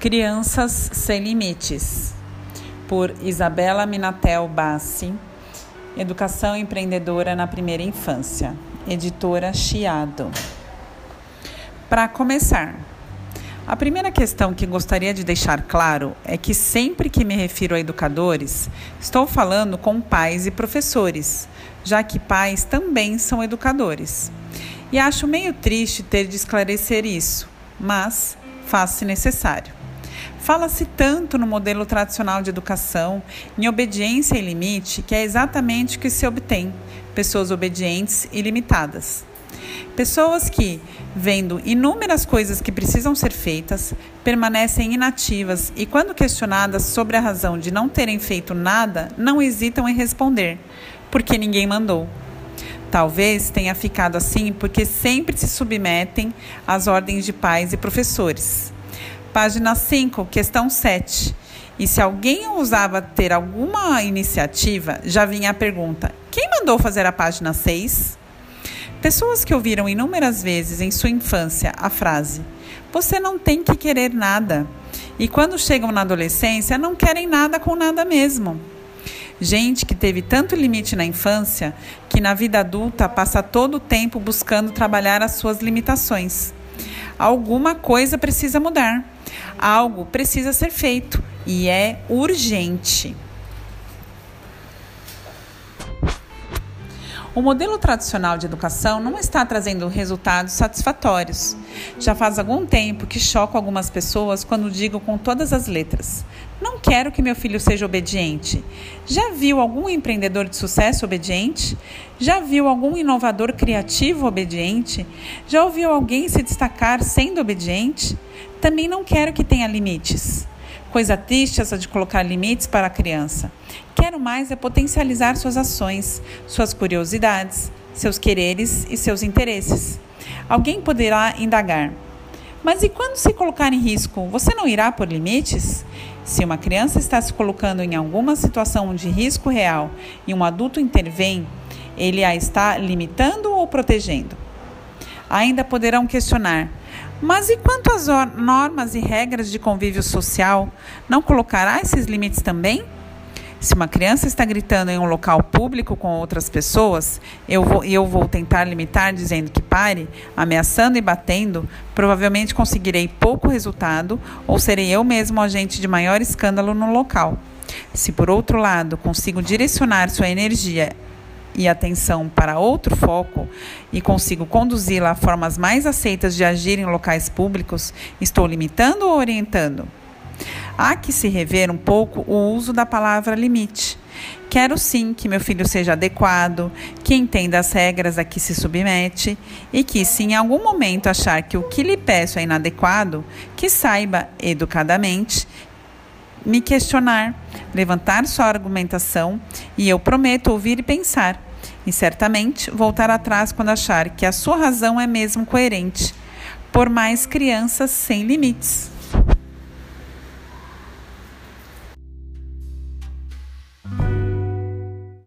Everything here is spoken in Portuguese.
Crianças Sem Limites, por Isabela Minatel Bassi, Educação Empreendedora na Primeira Infância, editora Chiado. Para começar, a primeira questão que gostaria de deixar claro é que sempre que me refiro a educadores, estou falando com pais e professores, já que pais também são educadores. E acho meio triste ter de esclarecer isso, mas faz-se necessário. Fala-se tanto no modelo tradicional de educação, em obediência e limite, que é exatamente o que se obtém: pessoas obedientes e limitadas. Pessoas que, vendo inúmeras coisas que precisam ser feitas, permanecem inativas e, quando questionadas sobre a razão de não terem feito nada, não hesitam em responder: porque ninguém mandou. Talvez tenha ficado assim porque sempre se submetem às ordens de pais e professores. Página 5, questão 7. E se alguém ousava ter alguma iniciativa, já vinha a pergunta: quem mandou fazer a página 6? Pessoas que ouviram inúmeras vezes em sua infância a frase: Você não tem que querer nada. E quando chegam na adolescência, não querem nada com nada mesmo. Gente que teve tanto limite na infância que na vida adulta passa todo o tempo buscando trabalhar as suas limitações. Alguma coisa precisa mudar. Algo precisa ser feito e é urgente. O modelo tradicional de educação não está trazendo resultados satisfatórios. Já faz algum tempo que choco algumas pessoas quando digo com todas as letras: Não quero que meu filho seja obediente. Já viu algum empreendedor de sucesso obediente? Já viu algum inovador criativo obediente? Já ouviu alguém se destacar sendo obediente? Também não quero que tenha limites. Coisa triste essa de colocar limites para a criança. Quero mais é potencializar suas ações, suas curiosidades, seus quereres e seus interesses. Alguém poderá indagar: Mas e quando se colocar em risco, você não irá por limites? Se uma criança está se colocando em alguma situação de risco real e um adulto intervém, ele a está limitando ou protegendo? Ainda poderão questionar: mas e quanto às normas e regras de convívio social, não colocará esses limites também? Se uma criança está gritando em um local público com outras pessoas, eu vou, eu vou tentar limitar dizendo que pare, ameaçando e batendo, provavelmente conseguirei pouco resultado ou serei eu mesmo agente de maior escândalo no local. Se, por outro lado, consigo direcionar sua energia e atenção para outro foco e consigo conduzi-la a formas mais aceitas de agir em locais públicos, estou limitando ou orientando? Há que se rever um pouco o uso da palavra limite. Quero sim que meu filho seja adequado, que entenda as regras a que se submete e que, se em algum momento achar que o que lhe peço é inadequado, que saiba, educadamente, me questionar, levantar sua argumentação e eu prometo ouvir e pensar e certamente voltar atrás quando achar que a sua razão é mesmo coerente, por mais crianças sem limites.